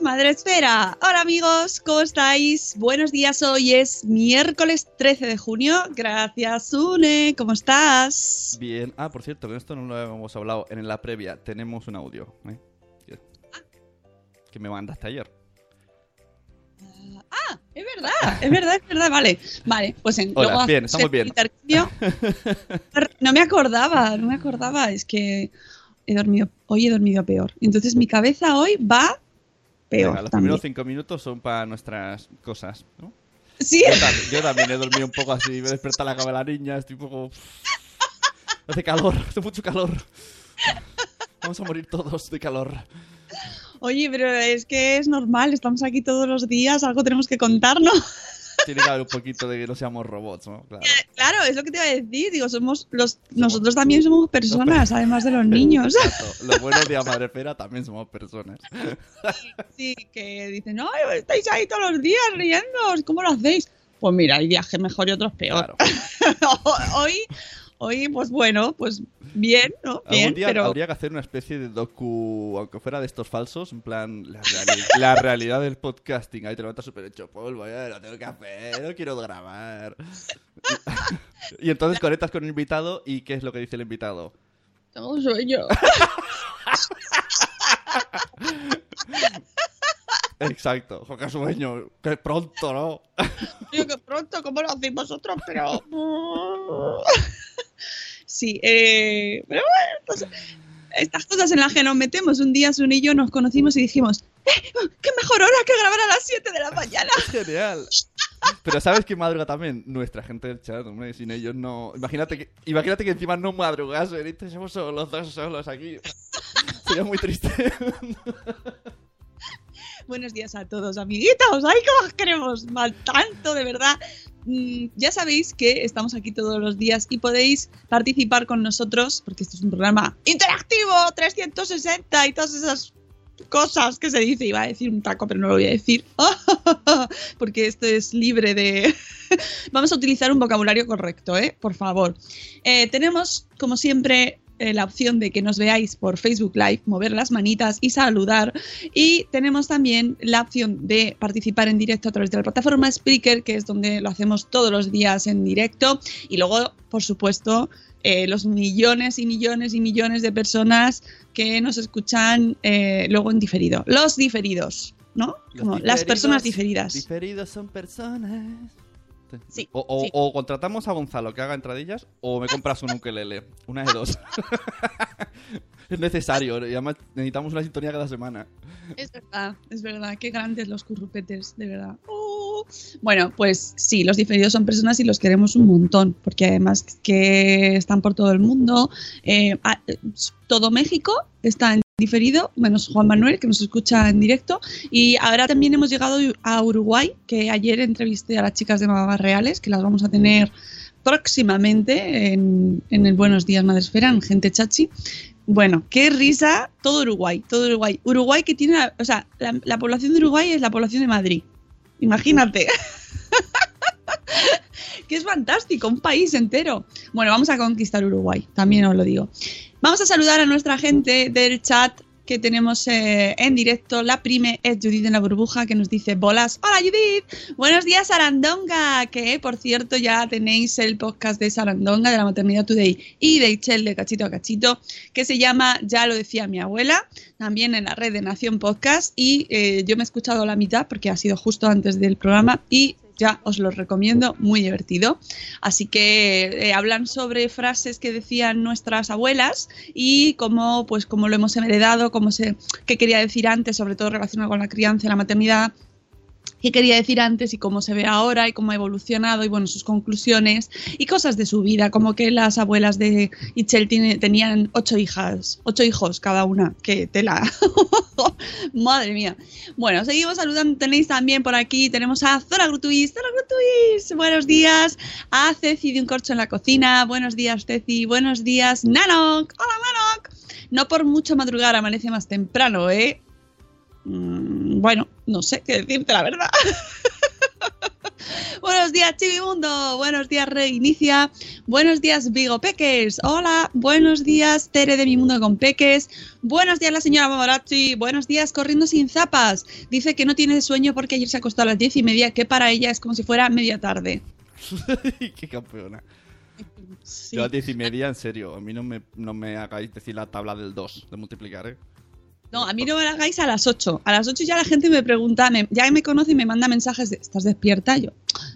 Madre Esfera. Hola amigos, ¿cómo estáis? Buenos días, hoy es miércoles 13 de junio. Gracias, Une, ¿cómo estás? Bien. Ah, por cierto, que esto no lo hemos hablado en la previa. Tenemos un audio. ¿eh? Que me mandaste ayer. Ah, es verdad, es verdad, es verdad, vale. Vale, pues en Hola, luego bien, estamos bien. No me acordaba, no me acordaba, es que he dormido, hoy he dormido peor. Entonces mi cabeza hoy va peor Venga, los también. primeros cinco minutos son para nuestras cosas, ¿no? Sí, Yo, tam- yo también he dormido un poco así. Me he despertado la cama de la niña. Estoy un poco. Hace calor, hace mucho calor. Vamos a morir todos de calor. oye, pero es que es normal, estamos aquí todos los días, algo tenemos que contarnos. Tiene que haber un poquito de que no seamos robots, ¿no? Claro. Claro, es lo que te iba a decir, digo, somos los, nosotros también somos personas, además de los niños. Exacto. Los buenos días, madre Pera, también somos personas. Sí, que dicen, no, estáis ahí todos los días riendo, ¿cómo lo hacéis? Pues mira, hay días que mejor y otros peor. Claro. hoy, hoy, pues bueno, pues bien, ¿no? Bien, Algún día pero habría que hacer una especie de docu, aunque fuera de estos falsos, en plan, la, reali- la realidad del podcasting. Ahí te levantas súper hecho polvo, ya lo tengo que hacer, no quiero grabar. y entonces conectas con el invitado y ¿qué es lo que dice el invitado? tengo un sueño. Exacto, qué sueño, qué pronto, ¿no? Digo que pronto, ¿cómo lo hacéis vosotros? Pero... Sí, eh, pero bueno, pues, estas cosas en las que nos metemos. Un día Sun y yo nos conocimos y dijimos, "Eh, ¡qué mejor hora que grabar a las 7 de la mañana! Genial. Pero ¿sabes quién madruga también? Nuestra gente del chat, hombre, sin ellos no... Imagínate que, imagínate que encima no madrugasen y estemos solo los dos solos aquí. Sería muy triste. Buenos días a todos, amiguitos. ¡Ay, cómo os queremos! Mal tanto, de verdad. Mm, ya sabéis que estamos aquí todos los días y podéis participar con nosotros, porque esto es un programa interactivo, 360 y todas esas cosas que se dice. Iba a decir un taco, pero no lo voy a decir. porque esto es libre de... Vamos a utilizar un vocabulario correcto, ¿eh? Por favor. Eh, tenemos, como siempre, eh, la opción de que nos veáis por Facebook Live, mover las manitas y saludar. Y tenemos también la opción de participar en directo a través de la plataforma Spreaker, que es donde lo hacemos todos los días en directo. Y luego, por supuesto, eh, los millones y millones y millones de personas que nos escuchan eh, luego en diferido. Los diferidos, ¿no? Los Como las personas diferidas. Diferidos son personas. Sí, O, o- sí. o contratamos a Gonzalo que haga entradillas o me compras un ukelele. Una de dos. es necesario. Y además necesitamos una sintonía cada semana. Es verdad, es verdad. Qué grandes los currupetes, de verdad. Oh. Bueno, pues sí, los diferidos son personas y los queremos un montón, porque además que están por todo el mundo. Eh, a- todo México está en diferido, menos Juan Manuel, que nos escucha en directo. Y ahora también hemos llegado a Uruguay, que ayer entrevisté a las chicas de Mamás Reales, que las vamos a tener próximamente en, en el Buenos Días Madresfera, en Gente Chachi. Bueno, qué risa, todo Uruguay, todo Uruguay. Uruguay que tiene, o sea, la población de Uruguay es la población de Madrid. Imagínate. que es fantástico, un país entero. Bueno, vamos a conquistar Uruguay, también os lo digo. Vamos a saludar a nuestra gente del chat que tenemos eh, en directo. La prime es Judith en la burbuja que nos dice bolas. Hola Judith, buenos días Sarandonga, que por cierto ya tenéis el podcast de Sarandonga de la Maternidad Today y de Ichel de Cachito a Cachito, que se llama Ya lo decía mi abuela, también en la red de Nación Podcast y eh, yo me he escuchado la mitad porque ha sido justo antes del programa y ya os lo recomiendo, muy divertido. Así que eh, hablan sobre frases que decían nuestras abuelas y cómo, pues, cómo lo hemos heredado, cómo se, qué quería decir antes, sobre todo relacionado con la crianza y la maternidad, qué quería decir antes y cómo se ve ahora y cómo ha evolucionado y bueno, sus conclusiones y cosas de su vida, como que las abuelas de Itchel tenían ocho hijas, ocho hijos cada una, que tela. Madre mía. Bueno, seguimos saludando. Tenéis también por aquí, tenemos a Zora Grutuis. Zora Grutuis, buenos días. A Ceci de un corcho en la cocina. Buenos días, Ceci. Buenos días, Nanok. Hola, Nanok. No por mucho madrugar, amanece más temprano, ¿eh? Mm, bueno, no sé qué decirte, la verdad. Buenos días, Chivimundo. Buenos días, Reinicia. Buenos días, Vigo Peques. Hola. Buenos días, Tere de Mi Mundo con Peques. Buenos días, la señora Mamarazzi. Buenos días, Corriendo sin zapas. Dice que no tiene sueño porque ayer se acostó a las diez y media, que para ella es como si fuera media tarde. Qué campeona. Sí. Yo a las diez y media, en serio, a mí no me, no me hagáis decir la tabla del 2 de multiplicar, ¿eh? No, a mí no me la hagáis a las 8. A las 8 ya la gente me pregunta, me- ya me conoce y me manda mensajes de, ¿estás despierta? Yo,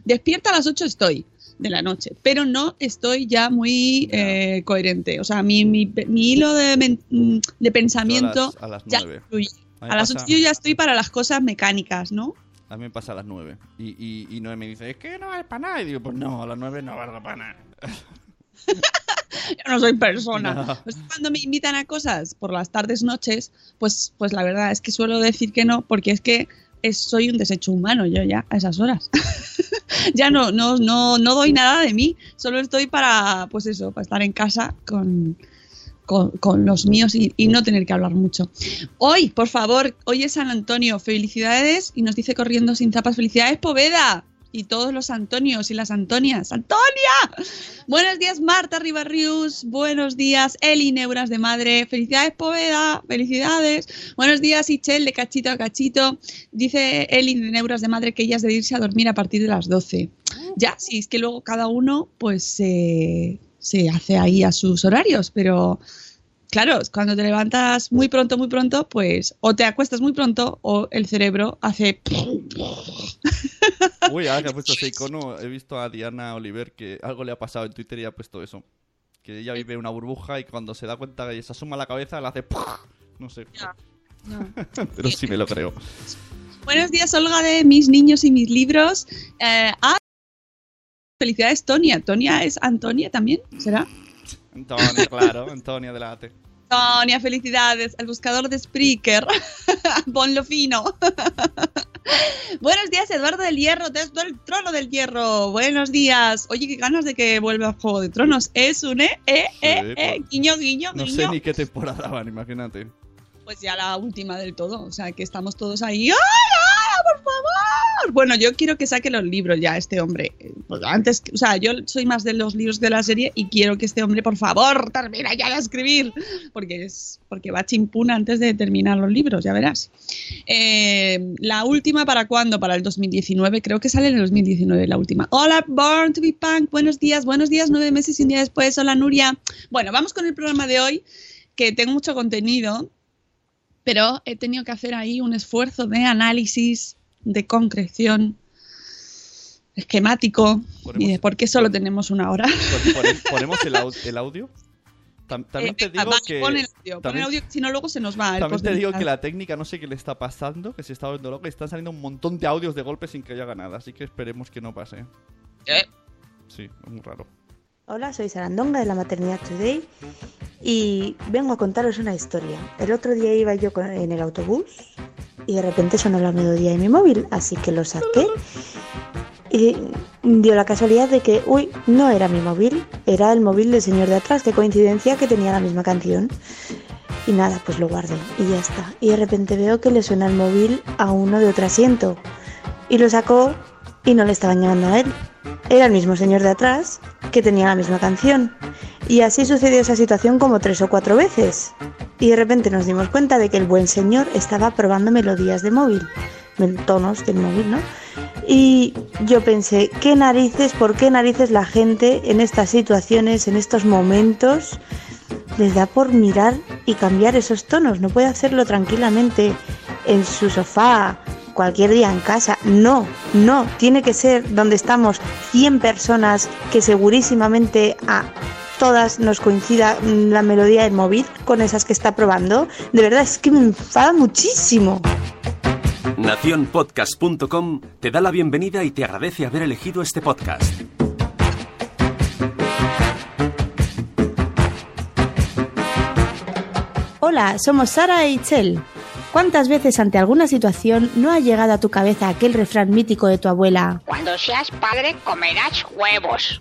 despierta a las 8 estoy de la noche, pero no estoy ya muy eh, coherente. O sea, mi, mi, mi hilo de, pensamiento A las, a las ya 9. fluye. A las pasa- 8 yo ya estoy para las cosas mecánicas, ¿no? A mí me pasa a las 9. Y, y, y Noé me dice, es que no vale para nada. Y digo, pues no, a las 9 no vale para nada. Yo no soy persona. No. Pues cuando me invitan a cosas por las tardes, noches, pues, pues la verdad es que suelo decir que no, porque es que es- soy un desecho humano yo ya a esas horas. ya no, no, no, no doy nada de mí, solo estoy para, pues eso, para estar en casa con, con, con los míos y, y no tener que hablar mucho. Hoy, por favor, hoy es San Antonio, felicidades y nos dice corriendo sin zapas, felicidades Poveda y todos los Antonios y las Antonias. ¡Antonia! Buenos días, Marta Ribarrius. Buenos días, Eli Neuras de Madre. Felicidades, Poveda. Felicidades. Buenos días, Ichel de Cachito a Cachito. Dice Eli de Neuras de Madre que ella es de irse a dormir a partir de las 12. Ya, sí, es que luego cada uno pues se se hace ahí a sus horarios, pero claro, cuando te levantas muy pronto, muy pronto, pues o te acuestas muy pronto o el cerebro hace... Uy, ahora que ha puesto ese icono, he visto a Diana Oliver que algo le ha pasado en Twitter y ha puesto eso. Que ella vive una burbuja y cuando se da cuenta que se asoma la cabeza, le hace... No sé. Pero sí me lo creo. Buenos días, Olga de Mis Niños y Mis Libros. Eh, ah, felicidades, Tonia. ¿Tonia es Antonia también? ¿Será? Antonia, claro, Antonia de la AT. Tonia, felicidades. El buscador de Spreaker. Ponlo fino. Buenos días, Eduardo del Hierro, desde el trono del Hierro. Buenos días. Oye, qué ganas de que vuelva Juego de Tronos. Es un eh, eh, eh, Sí, eh, pues, guiño, guiño, No guiño. sé ni qué temporada van, imagínate. Pues ya la última del todo. O sea, que estamos todos ahí. ¡Ay, ay, por favor! Bueno, yo quiero que saque los libros ya, este hombre. Pues antes, o sea, yo soy más de los libros de la serie y quiero que este hombre, por favor, termine ya de escribir. Porque es porque va chimpuna antes de terminar los libros, ya verás. Eh, la última, ¿para cuándo? Para el 2019. Creo que sale en el 2019 la última. Hola, Born to be Punk. Buenos días, buenos días, nueve meses y un día después. Hola, Nuria. Bueno, vamos con el programa de hoy, que tengo mucho contenido pero he tenido que hacer ahí un esfuerzo de análisis, de concreción, esquemático, y de por qué solo tenemos una hora. Pone- ¿Ponemos el, au- el audio? Tam- también te Eh, digo que... Pon el audio, pon también- el audio, si no luego se nos va el También te digo que la técnica no sé qué le está pasando, que se está volviendo loca y están saliendo un montón de audios de golpe sin que yo haga nada, así que esperemos que no pase. Eh. Sí, es muy raro. Hola, soy Sarandonga de la Maternidad Today y vengo a contaros una historia. El otro día iba yo en el autobús y de repente sonó la melodía de mi móvil, así que lo saqué y dio la casualidad de que, uy, no era mi móvil, era el móvil del señor de atrás, qué coincidencia que tenía la misma canción. Y nada, pues lo guardé y ya está. Y de repente veo que le suena el móvil a uno de otro asiento y lo sacó y no le estaban llamando a él. Era el mismo señor de atrás que tenía la misma canción. Y así sucedió esa situación como tres o cuatro veces. Y de repente nos dimos cuenta de que el buen señor estaba probando melodías de móvil, tonos del móvil, ¿no? Y yo pensé, ¿qué narices, por qué narices la gente en estas situaciones, en estos momentos, les da por mirar y cambiar esos tonos? No puede hacerlo tranquilamente en su sofá, cualquier día en casa. No, no, tiene que ser donde estamos 100 personas que segurísimamente a todas nos coincida mm, la melodía del móvil con esas que está probando. De verdad, es que me enfada muchísimo. Naciónpodcast.com te da la bienvenida y te agradece haber elegido este podcast. Hola, somos Sara e Itzel. ¿Cuántas veces ante alguna situación no ha llegado a tu cabeza aquel refrán mítico de tu abuela? Cuando seas padre comerás huevos.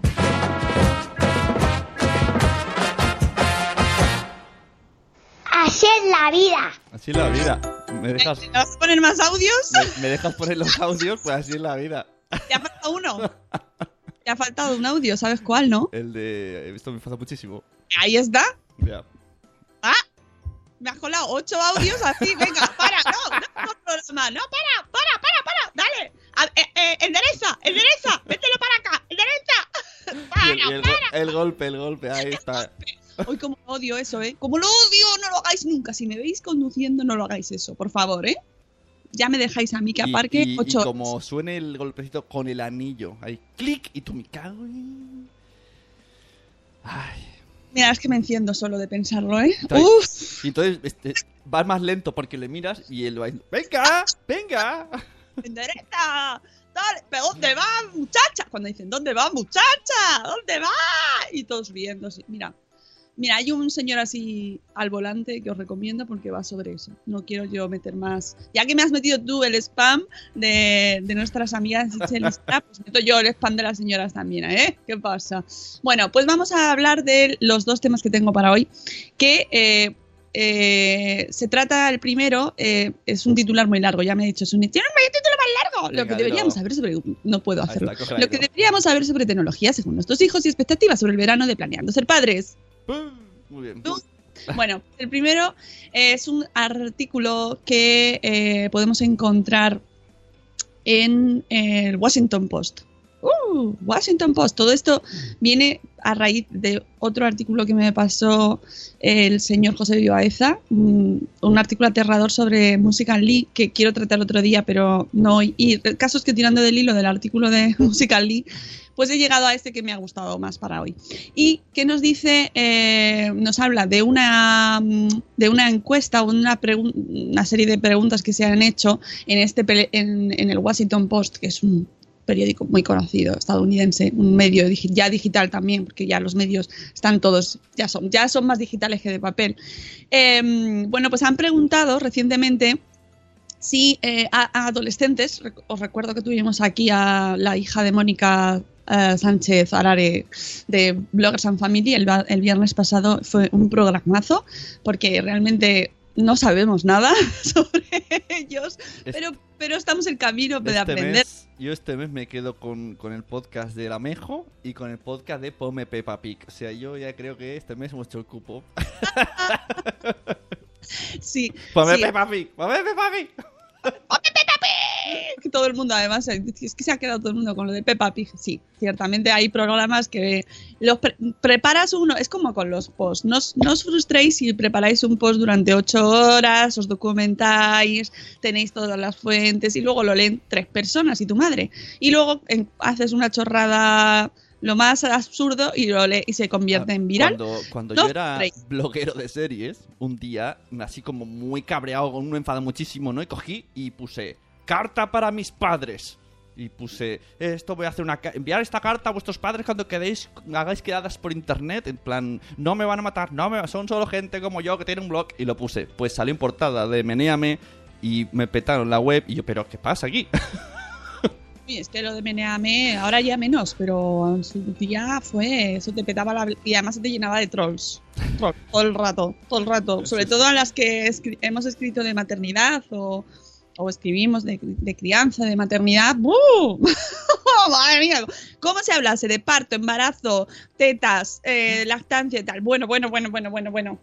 Así es la vida. Así es la vida. ¿Me dejas, ¿Me vas a poner más audios? me, me dejas poner los audios? Pues así es la vida. Te ha faltado uno. Te ha faltado un audio, ¿sabes cuál, no? El de... Esto me pasa muchísimo. Ahí está. Ya. Ah, me has colado ocho audios así. Venga, para, no, no, no, programa. No, para, para, para, para. Dale. A- eh, eh, endereza, endereza. Mételo para acá. Endereza. Y el, y Para, el para. go- el golpe, el golpe, ahí está. Hoy como odio eso, ¿eh? Como lo odio, no lo hagáis nunca. Si me veis conduciendo, no lo hagáis eso, por favor, ¿eh? Ya me dejáis a mí que aparque y, y ocho como suene el golpecito con el anillo, ahí, clic, y tú me cago en... Ay. Mira, es que me enciendo solo de pensarlo, ¿eh? Entonces- Uf, Y entonces este, vas más lento porque le miras y él va diciendo, ¡Venga! ¡Venga! endereza. Dale, pero ¿dónde va, muchacha? Cuando dicen, ¿dónde va, muchacha? ¿Dónde va? Y todos riéndose. Mira, mira, hay un señor así al volante que os recomiendo porque va sobre eso. No quiero yo meter más. Ya que me has metido tú el spam de, de nuestras amigas Chelista, pues meto yo el spam de las señoras también, ¿eh? ¿Qué pasa? Bueno, pues vamos a hablar de los dos temas que tengo para hoy, que eh, eh, se trata, el primero, eh, es un titular muy largo, ya me he dicho, es un tiene un título más largo. Venga, lo que deberíamos saber sobre... No puedo hacerlo. está, Lo que deberíamos saber sobre tecnología según nuestros hijos y expectativas sobre el verano de planeando ser padres. Bueno, el primero es un artículo que eh, podemos encontrar en el Washington Post. Uh, Washington Post. Todo esto viene a raíz de otro artículo que me pasó el señor José Vivaeza, un, un artículo aterrador sobre Musical Lee que quiero tratar otro día, pero no hoy. Y caso es que tirando del hilo del artículo de Musical Lee, pues he llegado a este que me ha gustado más para hoy. Y que nos dice, eh, nos habla de una, mm, de una encuesta una, una serie de preguntas que se han hecho en, este, en, en el Washington Post, que es un periódico muy conocido estadounidense, un medio digi- ya digital también, porque ya los medios están todos, ya son, ya son más digitales que de papel. Eh, bueno, pues han preguntado recientemente si eh, a, a adolescentes, os recuerdo que tuvimos aquí a la hija de Mónica eh, Sánchez Arare de Bloggers and Family el, el viernes pasado, fue un programazo, porque realmente no sabemos nada sobre ellos, pero, pero estamos en camino de Este aprender. mes, yo este mes me quedo con, con el podcast de Lamejo y con el podcast de Pome Peppa Pig. O sea, yo ya creo que este mes hemos hecho el cupo. Sí, Pome sí. Peppa Pig, Pome Peppa Pig. que todo el mundo, además, eh, es que se ha quedado todo el mundo con lo de Peppa Pig. Sí, ciertamente hay programas que los pre- preparas uno, es como con los posts. No, os- no os frustréis si preparáis un post durante ocho horas, os documentáis, tenéis todas las fuentes y luego lo leen tres personas y tu madre. Y luego en- haces una chorrada lo más absurdo y, lo lee- y se convierte en viral. Cuando, cuando No yo era bloguero de series, un día, así como muy cabreado, con un enfado muchísimo, ¿no? Y cogí y puse, carta para mis padres. Y puse, esto voy a hacer una... Enviar esta carta a vuestros padres cuando quedéis, hagáis quedadas por internet, en plan, no me van a matar, no me, son solo gente como yo que tiene un blog. Y lo puse, pues salió en portada de Meneame y me petaron la web y yo, pero ¿qué pasa aquí? Y es que lo de Meneame, ahora ya menos, pero en su día fue, eso te petaba la... Y además se te llenaba de trolls. Trolls, todo el rato, todo el rato. Sobre todo a las que escri- hemos escrito de maternidad o, o escribimos de, crianza, de maternidad. ¡buh! Madre mía, ¿cómo se hablase de parto, embarazo, tetas, eh, lactancia y tal? Bueno, bueno, bueno, bueno, bueno, bueno.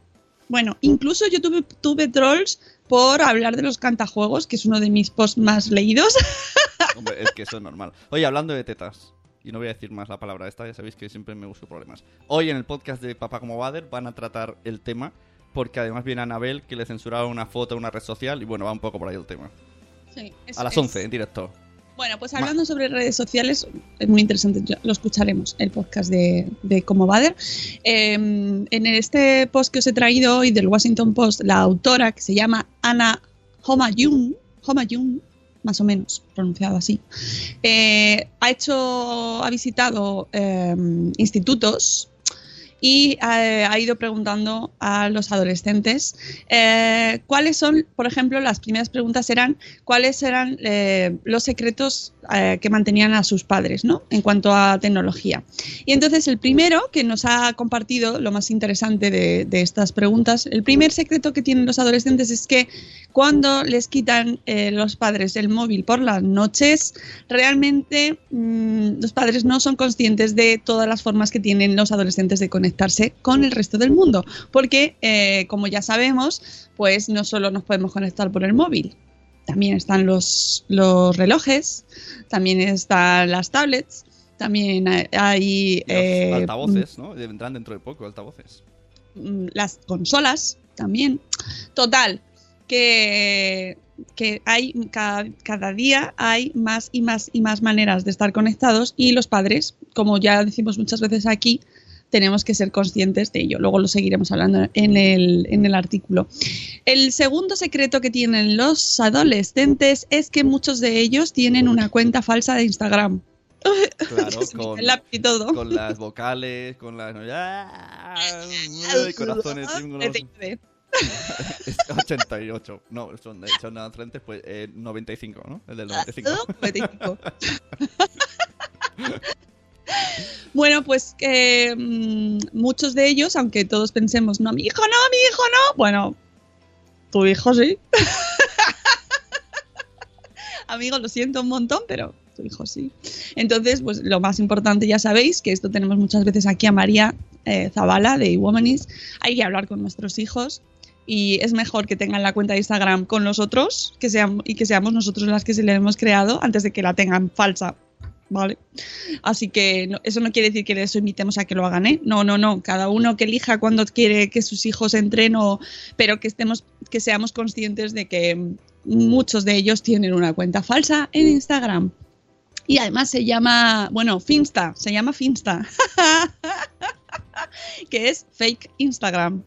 Bueno, incluso yo tuve, tuve trolls por hablar de los cantajuegos, que es uno de mis posts más leídos. Hombre, es que eso es normal. Oye, hablando de tetas, y no voy a decir más la palabra esta, ya sabéis que siempre me busco problemas. Hoy en el podcast de Papá como Bader van a tratar el tema, porque además viene Anabel que le censuraron una foto en una red social, y bueno, va un poco por ahí el tema. Sí, es- A las es- 11, en directo. Bueno, pues hablando sobre redes sociales, es muy interesante, lo escucharemos, el podcast de, de Como Bader. Eh, en este post que os he traído hoy del Washington Post, la autora, que se llama Ana Homayun, Homayun, más o menos pronunciado así, eh, ha hecho, ha visitado eh, institutos y eh, ha ido preguntando a los adolescentes eh, cuáles son, por ejemplo, las primeras preguntas eran cuáles eran eh, los secretos que mantenían a sus padres, ¿no? En cuanto a tecnología. Y entonces el primero que nos ha compartido lo más interesante de, estas preguntas, el primer secreto que tienen los adolescentes es que cuando les quitan los padres el móvil por las noches, realmente mm, los padres no son conscientes de todas las formas que tienen los adolescentes de conectarse con el resto del mundo. Porque, eh, como ya sabemos, pues no solo nos podemos conectar por el móvil, también están los, los relojes, también están las tablets, también hay... los eh, altavoces, ¿no? Vendrán dentro de poco altavoces. mm, las consolas también. Total, que, que hay cada, cada día hay más y más y más maneras de estar conectados y los padres, como ya decimos muchas veces aquí, tenemos que ser conscientes de ello. Luego lo seguiremos hablando en el, en el artículo. El segundo secreto que tienen los adolescentes es que muchos de ellos tienen una cuenta falsa de Instagram. Claro, con, y todo. con las vocales, con las... ¡Ah! Corazones, símbolos. Vete, Es 88. No, son, son frentes, pues eh, 95, ¿no? El del 95. 95. Bueno, pues eh, mm, muchos de ellos, aunque todos pensemos, no, mi hijo no, mi hijo no, bueno, tu hijo sí. Amigo, lo siento un montón, pero tu hijo sí. Entonces, pues lo más importante, ya sabéis, que esto tenemos muchas veces aquí a María eh, Zavala de Womanis, hay que hablar con nuestros hijos y es mejor que tengan la cuenta de Instagram con nosotros que seamos, y que seamos nosotros las que se le hemos creado antes de que la tengan falsa. ¿Vale? Así que eso no quiere decir que les invitemos a que lo hagan, ¿eh? No, no, no. Cada uno que elija cuando quiere que sus hijos entren, o, pero que estemos, que seamos conscientes de que muchos de ellos tienen una cuenta falsa en Instagram. Y además se llama, bueno, Finsta, se llama Finsta. que es fake Instagram.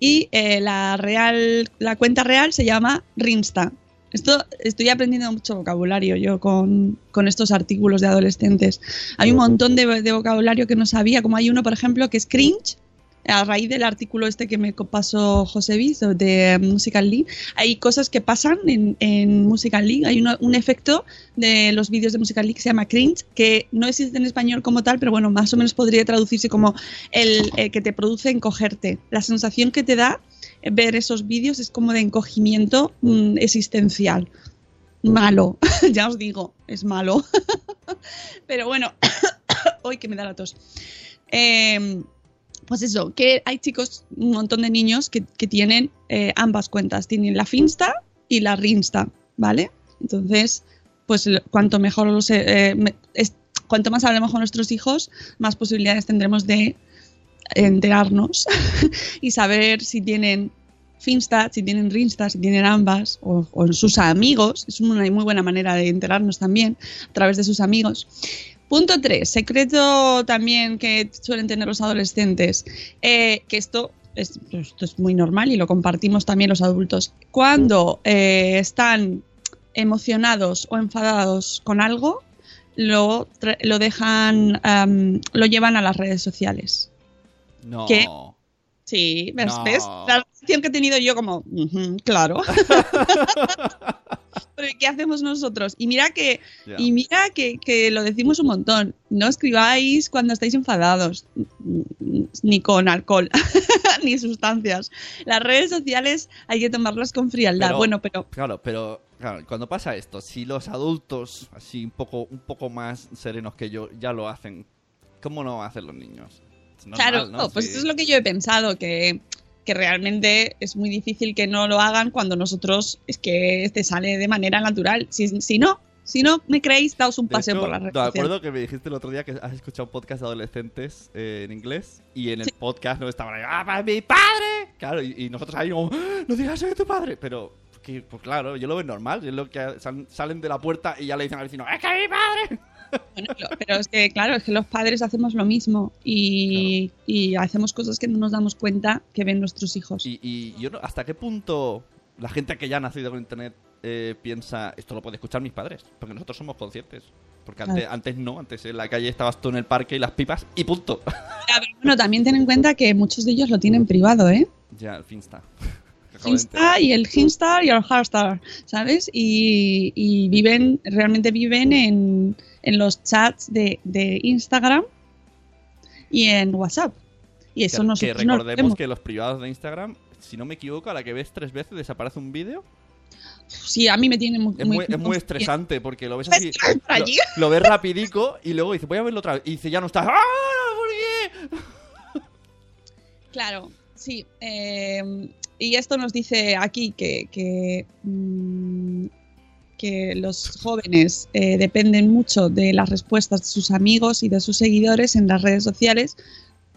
Y eh, la real, la cuenta real se llama Rinsta. Esto estoy aprendiendo mucho vocabulario yo con, con estos artículos de adolescentes. Hay un montón de, de vocabulario que no sabía, como hay uno, por ejemplo, que es cringe. A raíz del artículo este que me pasó José Viz de Musical League, hay cosas que pasan en, en Musical League. Hay uno- un efecto de los vídeos de Musical League que se llama cringe, que no existe en español como tal, pero bueno, más o menos podría traducirse como el, eh, que te produce encogerte. La sensación que te da ver esos vídeos es como de encogimiento mm, existencial. Malo, ya os digo, es malo. Pero bueno, hoy que me da la tos. Eh, pues eso, que hay chicos, un montón de niños que, tienen eh, ambas cuentas. Tienen la Finsta y la Rinsta, ¿vale? Entonces, pues cuanto mejor los, eh, cuanto más hablemos con nuestros hijos, más posibilidades tendremos de enterarnos y saber si tienen Finsta, si tienen Rinsta, si tienen ambas, o, sus amigos. Es una muy buena manera de enterarnos también a través de sus amigos. Punto 3, secreto también que suelen tener los adolescentes, eh, que esto es, esto es muy normal y lo compartimos también los adultos. Cuando eh, están emocionados o enfadados con algo, lo, lo dejan, lo llevan a las redes sociales. No. Sí, ¿ves? No. ¿ves? La reacción que he tenido yo como, "Ujú, claro. Pero ¿qué hacemos nosotros? Y mira que, y mira que, que lo decimos un montón. No escribáis cuando estáis enfadados, ni con alcohol, ni sustancias. Las redes sociales hay que tomarlas con frialdad. Pero- bueno, pero Claro, pero claro, cuando pasa esto, si los adultos, así un poco, un poco más serenos que yo, ya lo hacen, ¿cómo no van a hacer los niños? Normal, claro, ¿no? no, pues Sí. eso es lo que yo he pensado, que, que realmente es muy difícil que no lo hagan cuando nosotros es que te sale de manera natural. Si, si no, si no me creéis, daos un De paseo hecho, por redes Me sociales. acuerdo que me dijiste el otro día que has escuchado un podcast de adolescentes eh, en inglés y en el podcast no estaban ahí, ¡ah, para mi padre! Claro, y, y nosotros ahí como, ¡Ah, no digas eso de tu padre, pero... Que, pues claro, yo lo veo normal, es lo que sal- salen de la puerta y ya le dicen al vecino, ¡es que mi padre! Bueno, pero es que, claro, es que los padres hacemos lo mismo y, y hacemos cosas que no nos damos cuenta que ven nuestros hijos. Y, y yo ¿hasta qué punto la gente que ya ha nacido con internet eh, piensa esto lo puede escuchar mis padres? Porque nosotros somos conscientes. Porque antes, Claro. antes no, antes en la calle estabas tú en el parque y las pipas y punto. Ya, pero bueno, también ten en cuenta que muchos de ellos lo tienen privado, ¿eh? ya, de Finsta y el Hinstar y el Harstar, ¿sabes? Y, y viven, realmente viven en, en los chats de, de Instagram y en WhatsApp. Y eso que, nosotros que recordemos que los privados de Instagram, si no me equivoco, a la que ves tres veces desaparece un vídeo. Sí, a mí me tiene muy... Es muy, es muy estresante porque lo ves Pues, así. Lo, lo ves rapidico y luego dice, voy a verlo otra vez. Y dice, ya no está. ¡Ah! ¿Por qué? Claro, sí. eh, y esto nos dice aquí que, que, mm, que los jóvenes eh, dependen mucho de las respuestas de sus amigos y de sus seguidores en las redes sociales,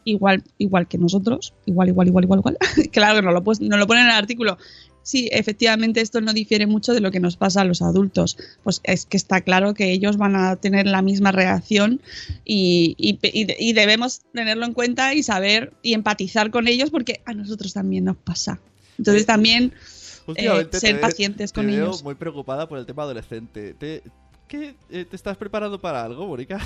igual, igual que nosotros, igual, igual, igual, igual, igual. claro que no lo, pues, no lo pone en el artículo. Sí, efectivamente esto no difiere mucho de lo que nos pasa a los adultos. Pues es que está claro que ellos van a tener la misma reacción y, y- y- debemos tenerlo en cuenta y saber y empatizar con ellos porque a nosotros también nos pasa. Entonces también Últimamente eh, ser te- pacientes con te veo muy preocupada por el tema adolescente. ¿Te, ¿qué, eh, ¿Te estás preparando para algo, Mónica?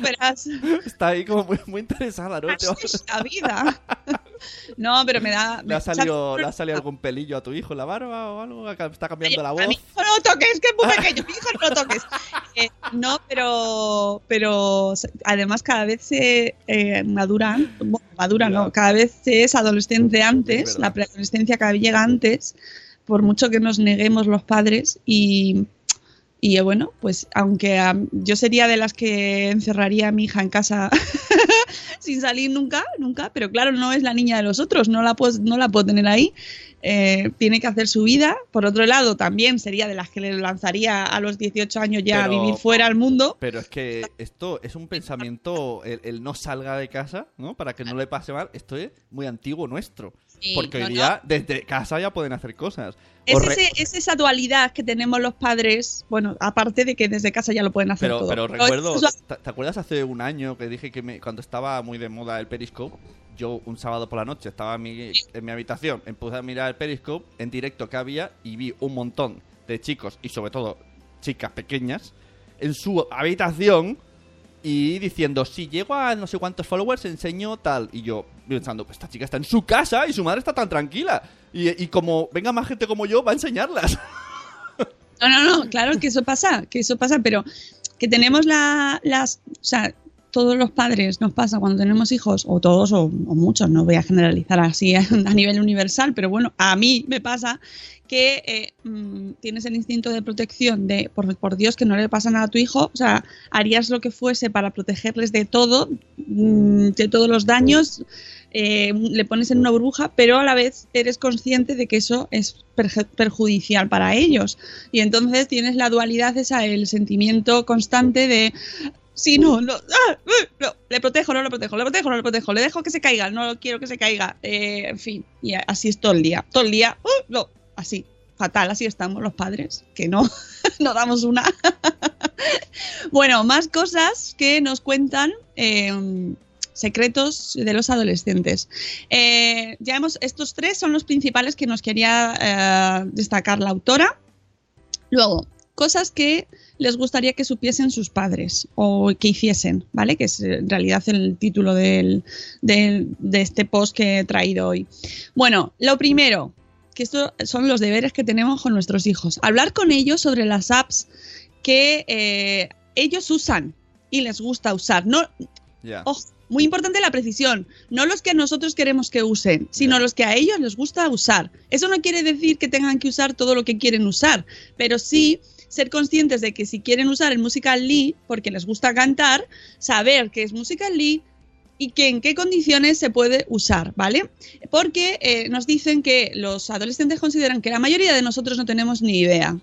Verás, Está ahí como muy, muy interesada, ¿no? así es la vida. No, pero me da... ¿Le ha, salido. ¿Le ha salido algún pelillo a tu hijo en la barba o algo? ¿Está cambiando la voz? A mi hijo no lo toques, que es muy pequeño, mi hijo no lo toques. Eh, no, pero, pero además cada vez se eh, maduran, bueno, madura no, cada vez se es adolescente antes, la preadolescencia cada vez llega antes, por mucho que nos neguemos los padres y, y eh, bueno, pues aunque am, yo sería de las que encerraría a mi hija en casa sin salir nunca, nunca, pero claro, no es la niña de los otros, no la puedo, no la puedo tener ahí. Eh, tiene que hacer su vida. Por otro lado, también sería de las que le lanzaría a los 18 años ya Pero- a vivir fuera al mundo. Pero es que esto es un pensamiento, el, el no salga de casa, ¿no? Para que no le pase mal. Esto es muy antiguo nuestro. Sí, Porque hoy no, día desde casa ya pueden hacer cosas. Es, Os re- ese- es esa dualidad que tenemos los padres, bueno, aparte de que desde casa ya lo pueden hacer Pero, todo. pero recuerdo, ¿te, te acuerdas hace un año que dije que me- cuando estaba muy de moda el Periscope, yo un sábado por la noche estaba en mi, en mi habitación, empecé a mirar el Periscope en directo que había y vi un montón de chicos y sobre todo chicas pequeñas en su habitación y diciendo, si llego a no sé cuántos followers enseño tal. Y yo pensando, pues esta chica está en su casa y su madre está tan tranquila. Y, como venga más gente como yo, va a enseñarlas. No, no, no, claro que eso pasa, que eso pasa, pero que tenemos la, las, o sea, todos los padres nos pasa cuando tenemos hijos, o todos o, muchos, no voy a generalizar así a, nivel universal, pero bueno, a mí me pasa que eh, mm, tienes el instinto de protección de, por, Dios, que no le pasa nada a tu hijo, o sea, harías lo que fuese para protegerles de todo, mm, de todos los daños, eh, le pones en una burbuja, pero a la vez eres consciente de que eso es perjudicial para ellos. Y entonces tienes la dualidad esa, el sentimiento constante de sí, no, no, ah, no, le protejo, no le protejo, le protejo, no le protejo, le dejo que se caiga, no quiero que se caiga, eh, en fin, y así es todo el día, todo el día, uh, no, así, fatal, así estamos los padres, que no, no damos una. bueno, más cosas que nos cuentan. eh, secretos de los adolescentes. Eh, ya hemos, estos tres son los principales que nos quería eh, destacar la autora. Luego, cosas que les gustaría que supiesen sus padres o que hiciesen, ¿vale? Que es en realidad el título del- del- de este post que he traído hoy. Bueno, lo primero, que estos son los deberes que tenemos con nuestros hijos. Hablar con ellos sobre las apps que eh, ellos usan y les gusta usar. No, muy importante la precisión. No los que nosotros queremos que usen, sino los que a ellos les gusta usar. Eso no quiere decir que tengan que usar todo lo que quieren usar, pero sí ser conscientes de que si quieren usar el Musical.ly porque les gusta cantar, saber qué es Musical.ly y que en qué condiciones se puede usar, ¿vale? Porque eh, nos dicen que los adolescentes consideran que la mayoría de nosotros no tenemos ni idea.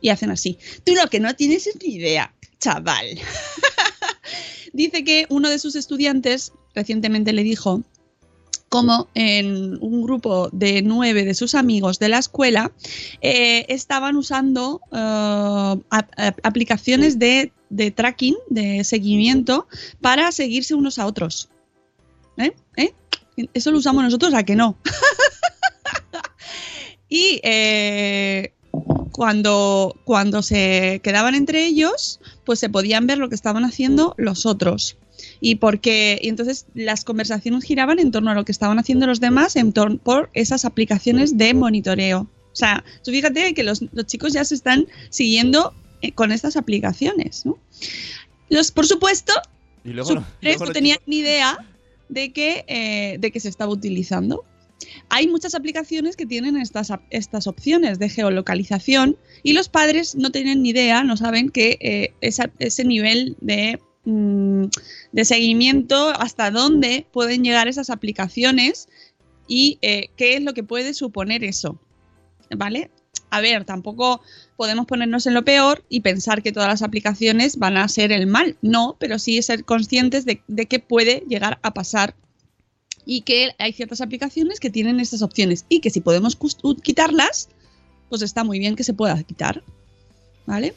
Y hacen así. Tú lo que no tienes es ni idea, chaval. Dice que uno de sus estudiantes recientemente le dijo como en un grupo de nueve de sus amigos de la escuela eh, estaban usando eh, ap- ap- aplicaciones de, tracking, de seguimiento, para seguirse unos a otros. ¿Eh? Eso lo usamos nosotros, ¿a que no? y cuando, cuando se quedaban entre ellos, pues se podían ver lo que estaban haciendo los otros. Y porque y entonces las conversaciones giraban en torno a lo que estaban haciendo los demás en torno por esas aplicaciones de monitoreo. O sea, tú fíjate que los, los chicos ya se están siguiendo eh, con estas aplicaciones, ¿no? Los, por supuesto, Y luego, no- y luego no tenían ni idea de que, eh, de que se estaba utilizando. Hay muchas aplicaciones que tienen estas, estas opciones de geolocalización y los padres no tienen ni idea, no saben que eh, esa- ese nivel de, mm, de seguimiento, hasta dónde pueden llegar esas aplicaciones y eh, qué es lo que puede suponer eso. ¿Vale? A ver, tampoco podemos ponernos en lo peor y pensar que todas las aplicaciones van a ser el mal. No, pero sí ser conscientes de, de que puede llegar a pasar y que hay ciertas aplicaciones que tienen estas opciones y que si podemos quitarlas, pues está muy bien que se pueda quitar. ¿Vale?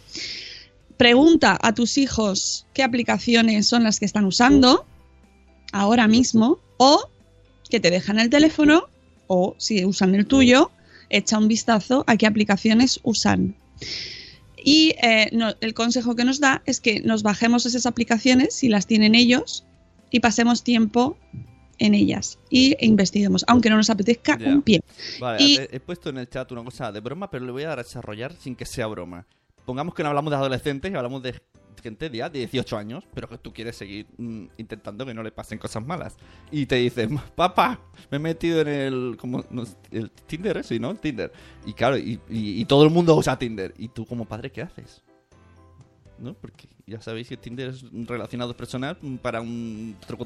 Pregunta a tus hijos qué aplicaciones son las que están usando ahora mismo o que te dejan el teléfono o si usan el tuyo, echa un vistazo a qué aplicaciones usan. Y eh, no- el consejo que nos da es que nos bajemos esas aplicaciones si las tienen ellos y pasemos tiempo en ellas y investiguemos, aunque no nos apetezca un pie. Vale, Y- he, he puesto en el chat una cosa de broma, pero le voy a desarrollar sin que sea broma. Pongamos que no hablamos de adolescentes y hablamos de gente de, ya de 18 años, pero que tú quieres seguir mm, intentando que no le pasen cosas malas. Y te dicen, papá, me he metido en el, como, no, el Tinder, ¿eh? sí, ¿no? El Tinder. Y claro, y, todo el mundo usa Tinder. ¿Y tú como padre qué haces? ¿No? Porque ya sabéis que Tinder es un relacionado personal para un truco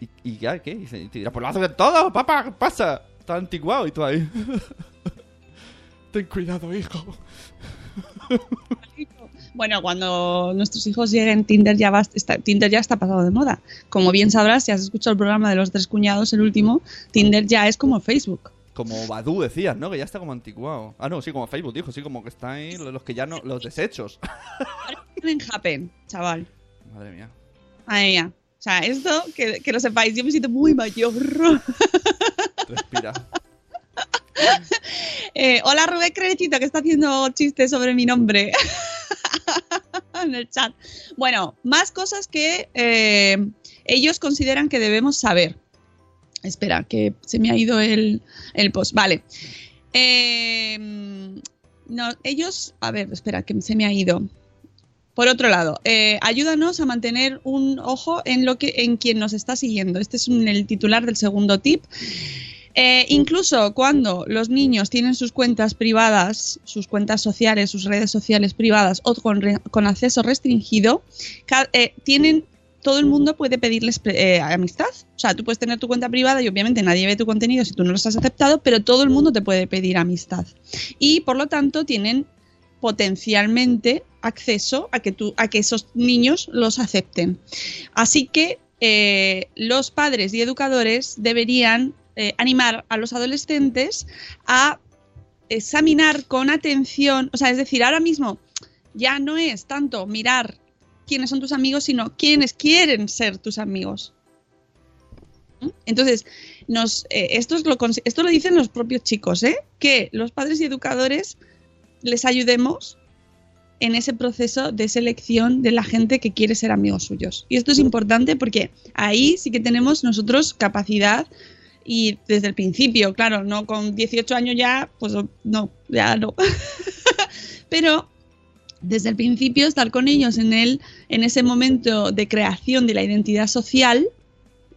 ¿Y, y ya qué? Y te dirá, pues lo haces de todo, papá, ¿qué pasa? Está antiguado y tú ahí. Ten cuidado, hijo. Bueno, cuando nuestros hijos lleguen, Tinder ya, va, está, Tinder ya está pasado de moda. Como bien sabrás, si has escuchado el programa de los tres cuñados, el último, Tinder ya es como Facebook. Como Badu decías, ¿no? Que ya está como antiguado. Ah, no, sí, como Facebook, dijo, sí, como que está ahí los los que ya no, los desechos. En Happen, chaval. Madre mía. Madre mía. O sea, esto, que, que lo sepáis, yo me siento muy mayor. Respira. Eh, hola Rubén Creditito, que está haciendo chistes sobre mi nombre en el chat. Bueno, más cosas que eh, ellos consideran que debemos saber. Espera, que se me ha ido el, el post. Vale. Eh, no, ellos, a ver, espera, que se me ha ido. Por otro lado, ayúdanos a mantener un ojo en lo que en quien nos está siguiendo. Este es el titular del segundo tip. Eh, incluso cuando los niños tienen sus cuentas privadas, sus cuentas sociales, sus redes sociales privadas o con, re- con acceso restringido, eh, tienen todo el mundo puede pedirles eh, amistad. O sea, tú puedes tener tu cuenta privada y obviamente nadie ve tu contenido si tú no los has aceptado, pero todo el mundo te puede pedir amistad. Y por lo tanto tienen potencialmente acceso a que, tú, a que esos niños los acepten. Así que eh, los padres y educadores deberían eh, animar a los adolescentes a examinar con atención, o sea, es decir, ahora mismo ya no es tanto mirar quiénes son tus amigos, sino quiénes quieren ser tus amigos. Entonces, eh, esto, es lo, esto lo dicen los propios chicos, ¿eh? que los padres y educadores les ayudemos en ese proceso de selección de la gente que quiere ser amigos suyos. Y esto es importante porque ahí sí que tenemos nosotros capacidad y desde el principio, claro, no con 18 años ya, pues no, ya no. Pero desde el principio estar con ellos en el en ese momento de creación de la identidad social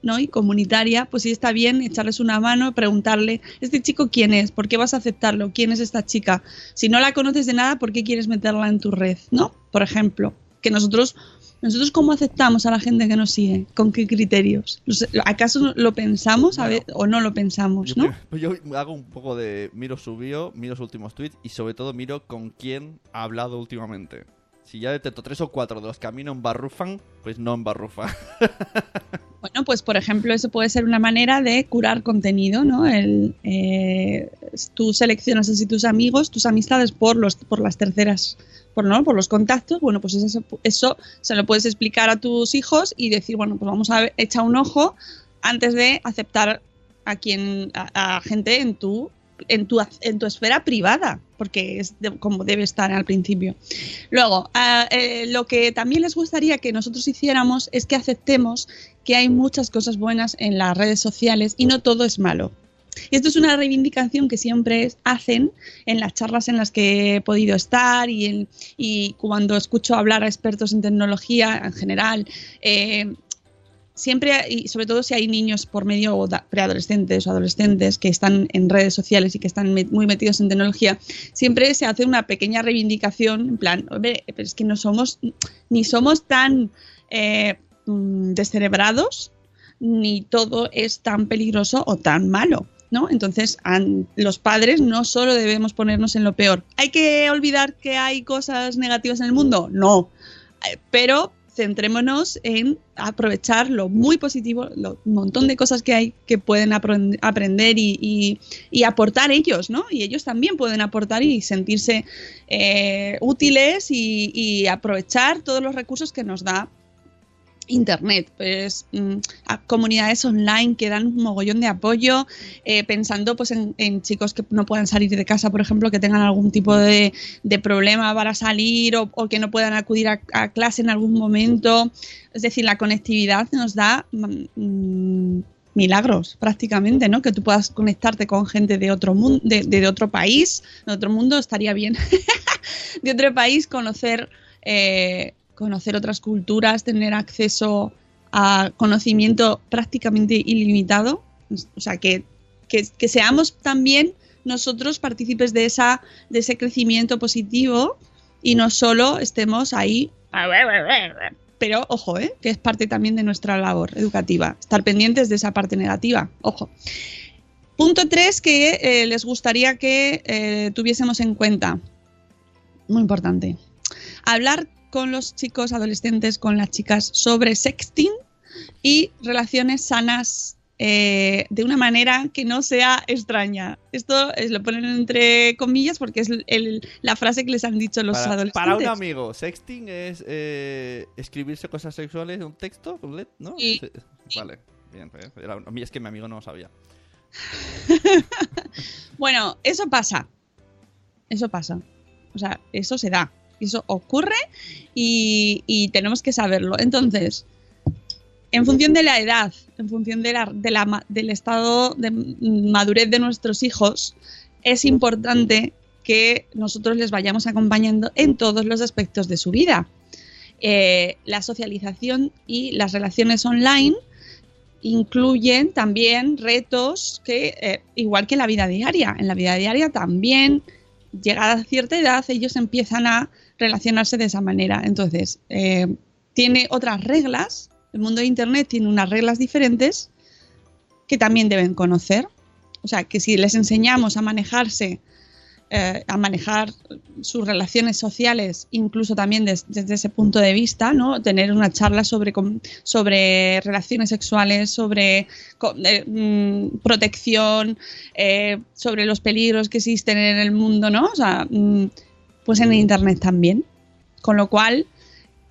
¿no? y comunitaria, pues sí está bien echarles una mano, preguntarle, ¿este chico quién es? ¿Por qué vas a aceptarlo? ¿Quién es esta chica? Si no la conoces de nada, ¿por qué quieres meterla en tu red? ¿No? Por ejemplo, que nosotros ¿Nosotros cómo aceptamos a la gente que nos sigue? ¿Con qué criterios? ¿Acaso lo pensamos a ver, o no lo pensamos? Yo, ¿no? pues yo hago un poco de miro su bio, miro sus últimos tweets y sobre todo miro con quién ha hablado últimamente. Si ya detecto tres o cuatro de los que a mí no embarrufan, pues no embarrufan. Bueno, pues por ejemplo, eso puede ser una manera de curar contenido, ¿no? El, eh, tú seleccionas así tus amigos, tus amistades por, los, por las terceras por, ¿no? por los contactos, bueno, pues eso, eso se lo puedes explicar a tus hijos y decir, bueno, pues vamos a echar un ojo antes de aceptar a quien a, gente en tu en tu, en tu esfera privada, porque es como debe estar al principio. Luego, eh, lo que también les gustaría que nosotros hiciéramos es que aceptemos que hay muchas cosas buenas en las redes sociales y no todo es malo. Y esto es una reivindicación que siempre hacen en las charlas en las que he podido estar y, y cuando escucho hablar a expertos en tecnología en general. Eh, siempre, y sobre todo si hay niños por medio o preadolescentes o adolescentes que están en redes sociales y que están muy metidos en tecnología, siempre se hace una pequeña reivindicación, en plan, hombre, pero es que no somos, ni somos tan eh, mm, descerebrados, ni todo es tan peligroso o tan malo. ¿no? Entonces, los padres no solo debemos ponernos en lo peor. ¿Hay que olvidar que hay cosas negativas en el mundo? No. Eh, pero centrémonos en aprovechar lo muy positivo, lo montón de cosas que hay que pueden aprender y, aportar ellos, ¿no? Y ellos también pueden aportar y sentirse eh, útiles y, aprovechar todos los recursos que nos da Internet, pues mm, comunidades online que dan un mogollón de apoyo, eh, pensando pues en, chicos que no puedan salir de casa, por ejemplo, que tengan algún tipo de, problema para salir o, que no puedan acudir a, clase en algún momento. Es decir, la conectividad nos da mm, mm, milagros prácticamente, ¿no? Que tú puedas conectarte con gente de otro mundo, de, otro país, de otro mundo, estaría bien, de otro país, conocer eh, conocer otras culturas, tener acceso a conocimiento prácticamente ilimitado. O sea, que, que, seamos también nosotros partícipes de, esa, de ese crecimiento positivo y no solo estemos ahí. Pero ojo, ¿eh? que es parte también de nuestra labor educativa, estar pendientes de esa parte negativa. Ojo. Punto 3 que eh, les gustaría que eh, tuviésemos en cuenta. Muy importante. Hablar con los chicos adolescentes, con las chicas sobre sexting y relaciones sanas eh, de una manera que no sea extraña. Esto lo ponen entre comillas porque es la frase que les han dicho los adolescentes. Para un amigo, sexting es eh, escribirse cosas sexuales en un texto, ¿no? Vale, bien, a mí es que mi amigo no lo sabía. bueno, eso pasa. Eso pasa. O sea, eso se da eso ocurre y, tenemos que saberlo. Entonces, en función de la edad, en función del estado de madurez de nuestros hijos, es importante que nosotros les vayamos acompañando en todos los aspectos de su vida. Eh, la socialización y las relaciones online incluyen también retos que, eh, igual que en la vida diaria, en la vida diaria también, llegada a cierta edad, ellos empiezan a relacionarse de esa manera. Entonces, eh, tiene otras reglas el mundo de Internet tiene unas reglas diferentes que también deben conocer. O sea, que si les enseñamos a manejarse, eh, a manejar sus relaciones sociales, incluso también des- desde ese punto de vista, ¿no? Tener una charla sobre, sobre relaciones sexuales, sobre eh, mm, protección, sobre los peligros que existen en el mundo, ¿no? O sea, mm, pues en Internet también. Con lo cual,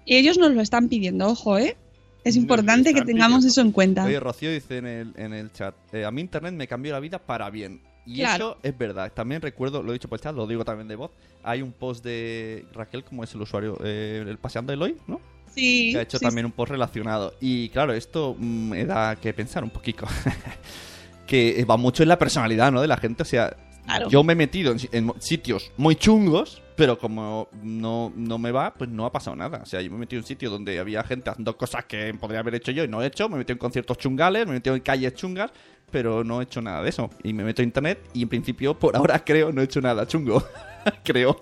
ellos nos lo están pidiendo, ojo, ¿eh? Es importante que tengamos pidiendo. eso en cuenta. Oye, Rocío dice en el, en el chat, eh, a mí Internet me cambió la vida para bien. Y Claro. eso es verdad. También recuerdo, lo he dicho por el chat, lo digo también de voz. Hay un post de Raquel, como es el usuario, eh, el paseando Eloy, ¿no? Sí. que ha hecho sí, también un post relacionado. Y claro, esto mm, me da que pensar un poquito. que va mucho en la personalidad, ¿no? De la gente. O sea, Claro. yo me he metido en sitios muy chungos, pero como no, no me va, pues no ha pasado nada. O sea, yo me metido en sitios donde había gente haciendo cosas que podría haber hecho yo y no he hecho. Me metido en conciertos chungales, me metido en calles chungas, pero no he hecho nada de eso. Y me meto a internet y en principio, por ahora creo, no he hecho nada chungo. creo.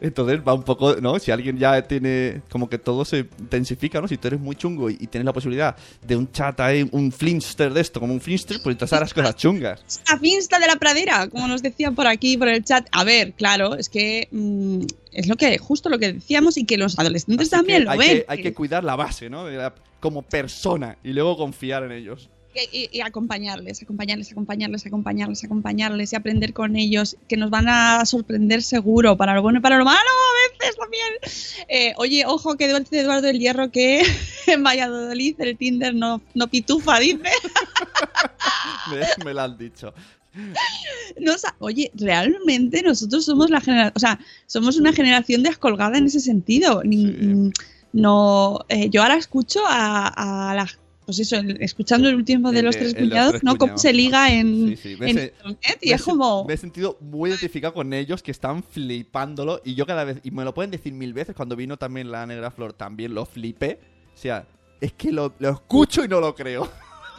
Entonces va un poco, ¿no? Si alguien ya tiene, como que todo se intensifica, ¿no? Si tú eres muy chungo y, y tienes la posibilidad de un chat ahí, un flinster de esto, como un flinster, pues entonces harás cosas chungas. La finsta de la pradera, como nos decían por aquí, por el chat. A ver, claro, es que mm, es lo que, justo lo que decíamos y que los adolescentes Así también lo hay ven. Que, hay que cuidar la base, ¿no? La- como persona y luego confiar en ellos. Y, acompañarles, acompañarles, acompañarles, acompañarles, acompañarles y aprender con ellos, que nos van a sorprender seguro, para lo bueno y para lo malo a veces también. Eh, oye, ojo que dice Eduardo del Hierro que en Valladolid el Tinder no, no pitufa, dice. Me, me lo han dicho. Oye, realmente nosotros somos la generación, o sea, somos una generación descolgada en ese sentido. Ni- No, eh, yo ahora escucho a, a la, pues eso, el- escuchando el último de El los tres cuñados, tres ¿no? Cómo se liga en, Sí, sí. En internet y es como, Me he sentido muy identificado con ellos que están flipándolo. Y yo cada vez. Y me lo pueden decir mil veces. Cuando vino también la Negra Flor, también lo flipé. O sea, es que lo, lo escucho y no lo creo.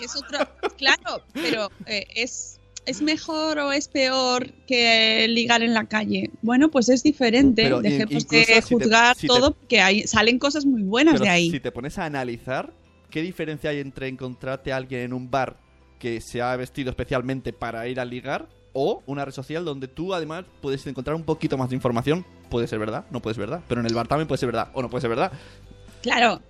es otro, claro, pero eh, es ¿Es mejor o es peor que ligar en la calle? Bueno, pues es diferente. Pero Dejemos de si te- juzgar si te- todo, porque hay, salen cosas muy buenas Pero de ahí. si te pones a analizar, ¿qué diferencia hay entre encontrarte a alguien en un bar que se ha vestido especialmente para ir a ligar o una red social donde tú además puedes encontrar un poquito más de información? Puede ser verdad, no puede ser verdad, pero en el bar también puede ser verdad o no puede ser verdad. Claro,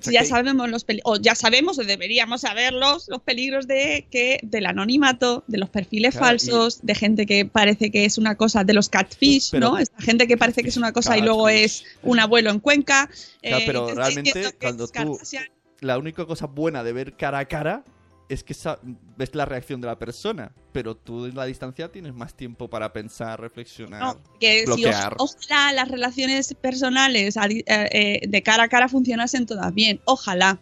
sea, ya que- sabemos los o ya sabemos o deberíamos saberlos los peligros de que del anonimato, de los perfiles Claro, falsos, de gente que parece que es una cosa, de los catfish, Pero- ¿no? Esta gente que parece que es una cosa y luego es un abuelo en Cuenca. Claro, eh, pero está realmente cuando tú. La única cosa buena de ver cara a cara es que ves la reacción de la persona, pero tú en la distancia tienes más tiempo para pensar, reflexionar, No, que si bloquear. o- ojalá las relaciones personales eh, eh, de cara a cara funcionasen todas bien, ojalá.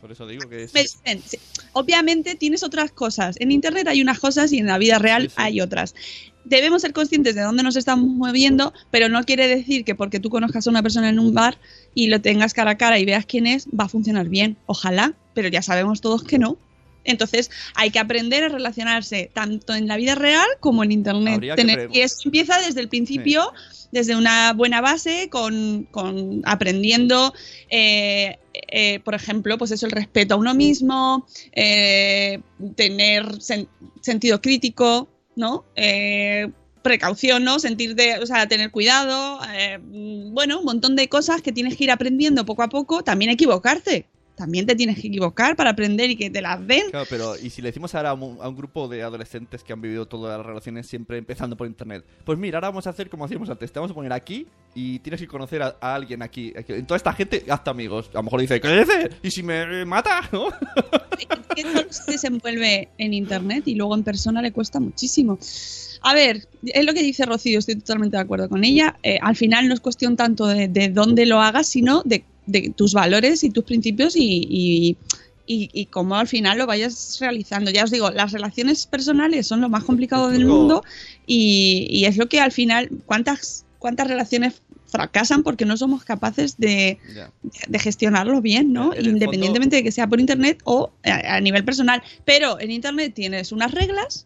Por eso digo que es sí, Obviamente tienes otras cosas. En Internet hay unas cosas y en la vida real Sí, sí. hay otras. Debemos ser conscientes de dónde nos estamos moviendo, pero no quiere decir que porque tú conozcas a una persona en un bar y lo tengas cara a cara y veas quién es, va a funcionar bien. Ojalá, pero ya sabemos todos que no. Entonces hay que aprender a relacionarse tanto en la vida real como en Internet. Tener- y eso empieza desde el principio, desde una buena base, con, con aprendiendo, eh, eh, por ejemplo, pues eso, el respeto a uno mismo, eh, tener sen- sentido crítico, ¿no? Precaución, ¿no? Sentir de, o sea, tener cuidado, eh, mm, bueno, un montón de cosas que tienes que ir aprendiendo poco a poco, también equivocarte. También te tienes que equivocar para aprender y que te las den. Claro, pero ¿y si le decimos ahora a un, a un grupo de adolescentes que han vivido todas las relaciones siempre empezando por internet? Pues mira, ahora vamos a hacer como hacíamos antes. Te vamos a poner aquí y tienes que conocer a, a alguien aquí. aquí. En toda esta gente, hazte amigos. A lo mejor dice, ¿qué dices? ¿Y si me mata? ¿No? que solo se desenvuelve en internet y luego en persona le cuesta muchísimo. A ver, es lo que dice Rocío, estoy totalmente de acuerdo con ella. Eh, al final no es cuestión tanto de, de dónde lo hagas, sino de, de tus valores y tus principios y, y, y- y cómo al final lo vayas realizando. Ya os digo, las relaciones personales son lo más complicado del mundo y, y es lo que al final, ¿cuántas, cuántas relaciones fracasan porque no somos capaces de, Ya. de gestionarlo bien, ¿no? En Independientemente de que sea por internet o a, a nivel personal. Pero en internet tienes unas reglas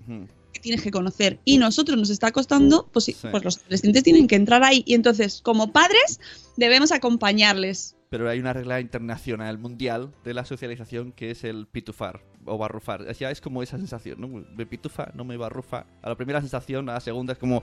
que tienes que conocer y nosotros nos está costando, pues, Sí. pues los adolescentes tienen que entrar ahí y entonces como padres debemos acompañarles pero hay una regla internacional, mundial, de la socialización que es el pitufar o barrufar. Ya es como esa sensación, ¿no? Me pitufa, no me barrufa. A la primera sensación, a la segunda es como...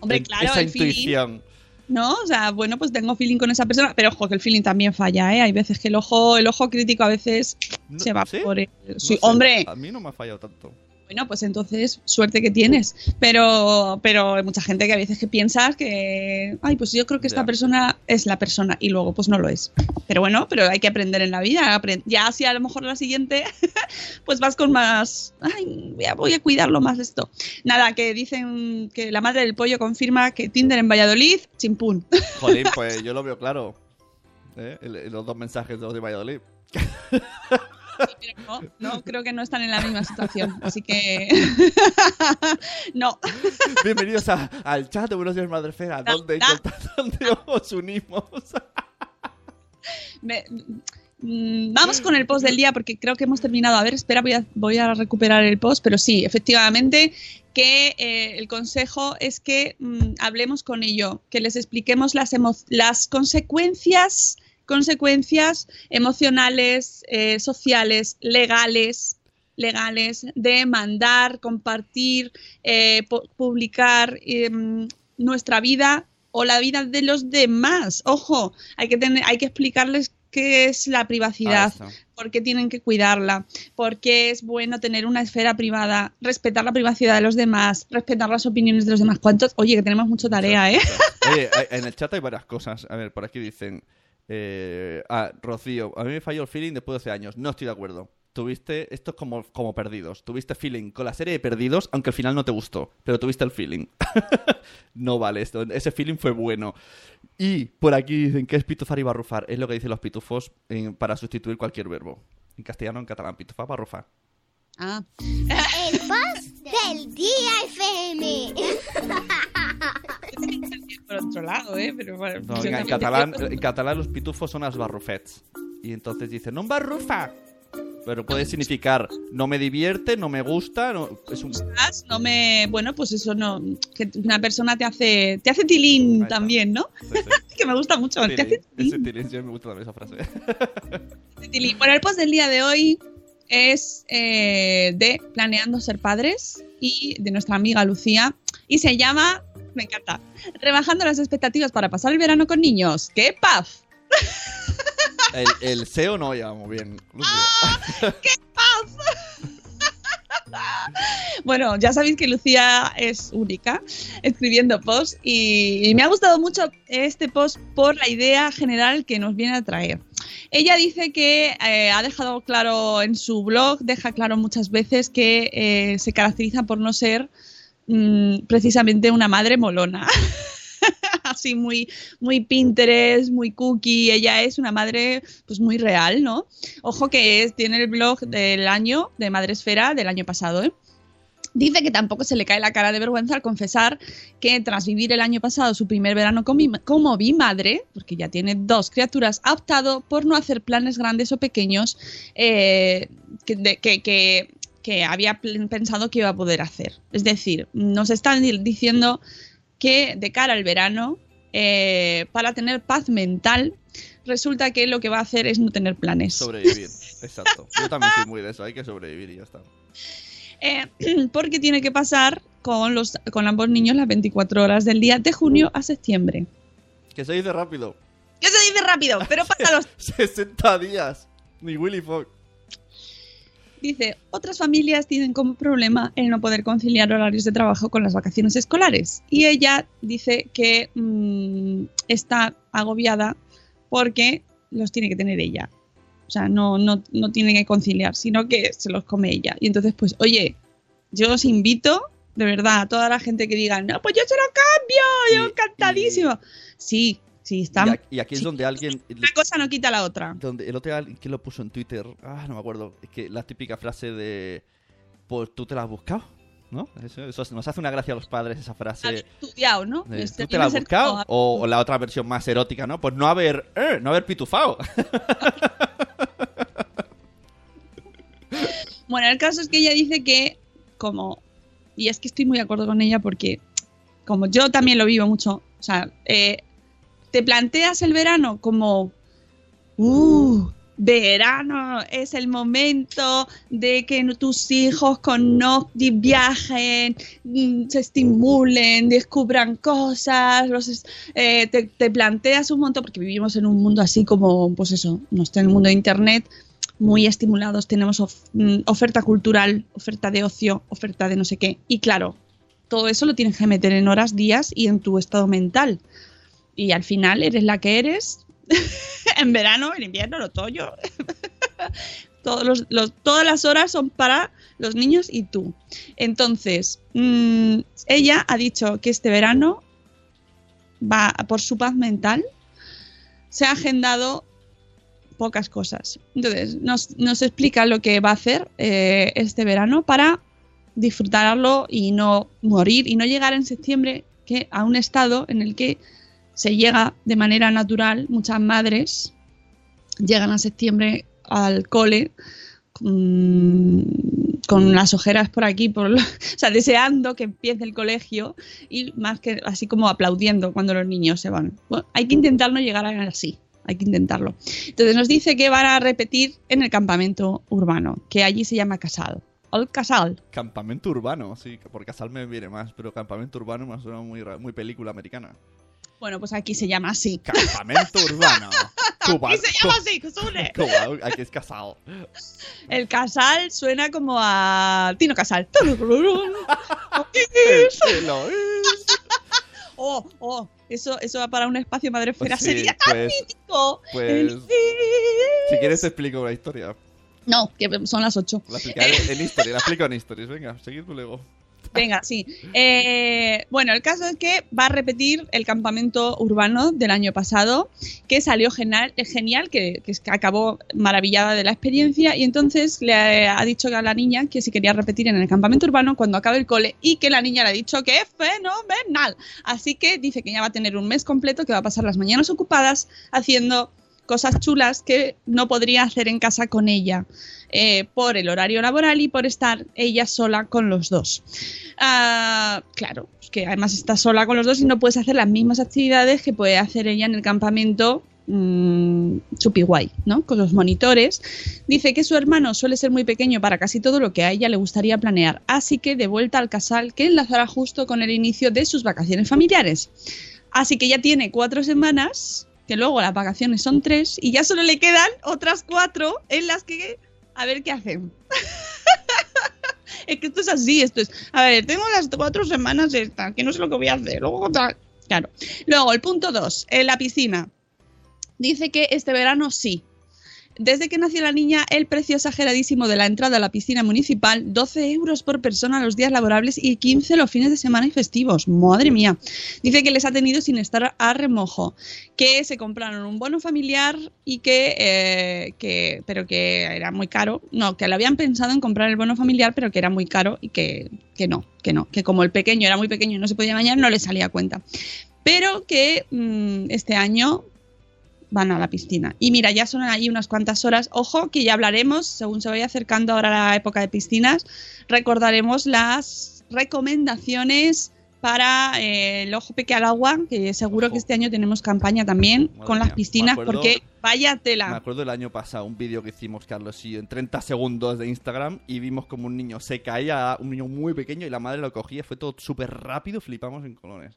Hombre, claro, esa el feeling. intuición. ¿no? O sea, bueno, pues tengo feeling con esa persona, pero ojo, que el feeling también falla, ¿eh? Hay veces que el ojo, el ojo crítico a veces No- se va ¿sí? por el... No Sí, sé, hombre, A mí no me ha fallado tanto. Bueno, pues entonces suerte que tienes, pero pero hay mucha gente que a veces que piensas que, ay, pues yo creo que esta Ya. persona es la persona y luego pues no lo es. Pero bueno, pero hay que aprender en la vida, ya si a lo mejor la siguiente pues vas con más, ay, voy a, voy a cuidarlo más esto. Nada, que dicen que la madre del pollo confirma que Tinder en Valladolid, chimpún. Jolín, pues yo lo veo claro. ¿Eh? Los dos mensajes de los de Valladolid. Pero no, no, creo que no están en la misma situación. Así que. no. Bienvenidos a- al chat de Buenos Días Madrefera, donde, donde os unimos. Me- mm, vamos con el post del día porque creo que hemos terminado. A ver, espera, voy a, voy a recuperar el post, pero sí, efectivamente, que eh, el consejo es que mm, hablemos con ello, que les expliquemos las, emo- las consecuencias, consecuencias emocionales, eh, sociales, legales legales de mandar, compartir, eh, pu- publicar em, nuestra vida o la vida de los demás. Ojo, hay que tener, hay que explicarles qué es la privacidad, Ah, por qué tienen que cuidarla, por qué es bueno tener una esfera privada, respetar la privacidad de los demás, respetar las opiniones de los demás. ¿Cuántos? Oye, que tenemos mucha tarea, ¿eh? Oye, en el chat hay varias cosas. A ver, por aquí dicen. Eh, ah, Rocío, a mí me falló el feeling después de 12 años. No estoy de acuerdo. Tuviste, esto es como, como perdidos. Tuviste feeling con la serie de perdidos, aunque al final no te gustó. Pero tuviste el feeling. no vale esto. Ese feeling fue bueno. Y por aquí dicen que es pitufar y barrufar. Es lo que dicen los pitufos en- para sustituir cualquier verbo. En castellano, en catalán, pitufar, barrufar. Ah. El post del día FM. Por otro lado, ¿eh? Pero bueno, No, yo en, también- catalán, en catalán los pitufos son las barrufets. Y entonces dicen, no barrufa. Pero puede significar, no me divierte, no me gusta, no, es un... no me bueno pues eso no que una persona te hace te hace tilín también no sí, sí. que me gusta mucho te hace Tilín. Ese tilín, sí, me gusta también esa frase. tilín. bueno el post del día de hoy es eh, de planeando ser padres y de nuestra amiga Lucía y se llama me encanta rebajando las expectativas para pasar el verano con niños qué paz El, el SEO no lleva muy bien. Lucía. Bueno, ya sabéis que Lucía es única escribiendo posts y, y me ha gustado mucho este post por la idea general que nos viene a traer. Ella dice que eh, ha dejado claro en su blog, deja claro muchas veces que eh, se caracteriza por no ser mm, precisamente una madre molona. Así muy, muy Pinterest, muy cookie. Ella es una madre pues muy real, ¿no? Ojo que es, tiene el blog del año, de Madresfera, del año pasado, ¿eh? Dice que tampoco se le cae la cara de vergüenza al confesar que tras vivir el año pasado su primer verano como, mi- bimadre, porque ya tiene dos criaturas, ha optado por no hacer planes grandes o pequeños eh, que, de- que- que- que había pensado que iba a poder hacer. Es decir, nos están di- diciendo que de cara al verano, eh, para tener paz mental, resulta que lo que va a hacer es no tener planes. Sobrevivir, exacto. Yo también soy muy de eso, hay que sobrevivir y ya está. Eh, porque tiene que pasar con, los, con ambos niños las 24 horas del día de junio a septiembre. Que se dice rápido. ¿Qué se dice rápido? Pero pasa los... 60 días. Ni Willy Fogg. Dice, otras familias tienen como problema el no poder conciliar horarios de trabajo con las vacaciones escolares. Y ella dice que mm, está agobiada porque los tiene que tener ella. O sea, no, no, no tiene que conciliar, sino que se los come ella. Y entonces, pues, oye, yo os invito, de verdad, a toda la gente que diga, no, pues yo se lo cambio, yo encantadísimo. Sí, Y, aquí es donde alguien... Una cosa no quita la otra. Donde el otro día, ¿quién lo puso en Twitter? Ah, no me acuerdo. Es que la típica frase de. Pues tú te la has buscado, ¿no? Eso, eso nos hace una gracia a los padres, esa Has frase. estudiado, ¿no? de, Este ¿Tú te la has buscado? o la otra versión más erótica, ¿no? Pues no haber. eh, no haber pitufado. Bueno, el caso es que ella dice que, como, y es que estoy muy de acuerdo con ella porque, como yo también lo vivo mucho, o sea, eh, te planteas el verano como Uh, verano es el momento de que tus hijos conozcan, viajen, mm, se estimulen, descubran cosas, los eh, te, te planteas un montón, porque vivimos en un mundo así como, pues eso, no está en el mundo de Internet, muy estimulados, tenemos mm, oferta cultural, oferta de ocio, oferta de no sé qué. Y claro, todo eso lo tienes que meter en horas, días y en tu estado mental. Y al final eres la que eres, en verano, en invierno, en otoño. Todas las horas son para los niños y tú. Entonces, mm, ella ha dicho que este verano va por su paz mental. Se ha agendado pocas cosas. Entonces, nos, nos explica lo que va a hacer eh, este verano para disfrutarlo y no morir y no llegar en septiembre a un estado en el que se llega de manera natural, muchas madres llegan a septiembre al cole con, las ojeras por aquí, o sea, deseando que empiece el colegio y más que así como aplaudiendo cuando los niños se van. Bueno, hay que intentar no llegar a así, hay que intentarlo. Entonces nos dice que van a repetir en el campamento urbano, que allí se llama Casal. Casal. Campamento urbano, sí, por casal me viene más, pero campamento urbano me suena muy película americana. Bueno, pues aquí se llama así. Campamento urbano. Cuba, Aquí se llama así, Kusune. Cuba, aquí es casado. El Casal suena como a Tino Casal. Cielo es- Oh, oh, eso, eso va para un espacio madrefera. Sí, Sería tan pues- mítico. pues- Si quieres te explico la historia. No, que son las 8. La explicaré en History, la explico en History. Venga, seguid luego. Venga, sí. Eh, bueno, el caso es que va a repetir el campamento urbano del año pasado, que salió genial, genial que acabó maravillada de la experiencia y entonces le ha, ha dicho a la niña que si quería repetir en el campamento urbano cuando acabe el cole y que la niña le ha dicho que es fenomenal. Así que dice que ya va a tener un mes completo, que va a pasar las mañanas ocupadas haciendo cosas chulas que no podría hacer en casa con ella eh, por el horario laboral y por estar ella sola con los dos. Ah, claro, que además está sola con los dos y no puedes hacer las mismas actividades que puede hacer ella en el campamento mm, chupi guay, ¿no? Con los monitores. Dice que su hermano suele ser muy pequeño para casi todo lo que a ella le gustaría planear, así que de vuelta al casal que enlazará justo con el inicio de sus vacaciones familiares. Así que ya tiene cuatro semanas, que luego las vacaciones son tres, y ya solo le quedan otras cuatro en las que a ver qué hacen. es que esto es así, esto es. A ver, tengo las cuatro semanas estas, que no sé lo que voy a hacer. Luego, claro. Luego, el punto dos, en la piscina. Dice que este verano sí. Desde que nació la niña, el precio exageradísimo de la entrada a la piscina municipal, 12 euros por persona los días laborables y 15 los fines de semana y festivos. Madre mía. Dice que les ha tenido sin estar a remojo, que se compraron un bono familiar y que, eh, que, pero que era muy caro. No, que le habían pensado en comprar el bono familiar, pero que era muy caro y que, que no, que no, que como el pequeño era muy pequeño y no se podía bañar, no le salía cuenta. Pero que mm, este año van a la piscina. Y mira, ya son ahí unas cuantas horas. Ojo, que ya hablaremos, según se vaya acercando ahora la época de piscinas, recordaremos las recomendaciones para eh, el ojo peque al agua, que seguro que este año tenemos campaña también Madre con las piscinas, me acuerdo- porque vaya Me tela. acuerdo del año pasado, un vídeo que hicimos Carlos y yo en 30 segundos de Instagram y vimos como un niño se caía, un niño muy pequeño y la madre lo cogía, fue todo súper rápido, flipamos en colores.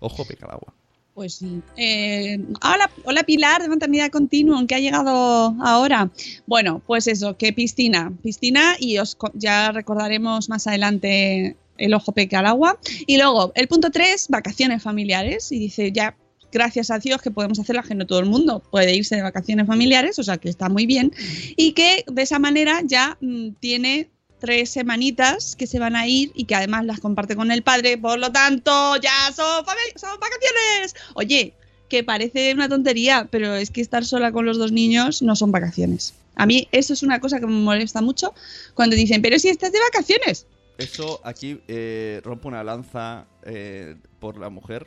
Ojo, peca al agua. Pues sí. Eh, hola, hola Pilar de Maternidad Continuum, que ha llegado ahora. Bueno, pues eso, que piscina, piscina y os ya recordaremos más adelante el ojo peque al agua. Y luego, el punto 3, vacaciones familiares. Y dice, ya, gracias a Dios que podemos hacerlas, que no todo el mundo puede irse de vacaciones familiares, o sea que está muy bien. Y que de esa manera ya mm, tiene tres semanitas que se van a ir y que además las comparte con el padre, por lo tanto ya son, son vacaciones. Oye, que parece una tontería, pero es que estar sola con los dos niños no son vacaciones. A mí eso es una cosa que me molesta mucho cuando dicen, pero si estás de vacaciones. Eso aquí eh, rompo una lanza eh, por la mujer.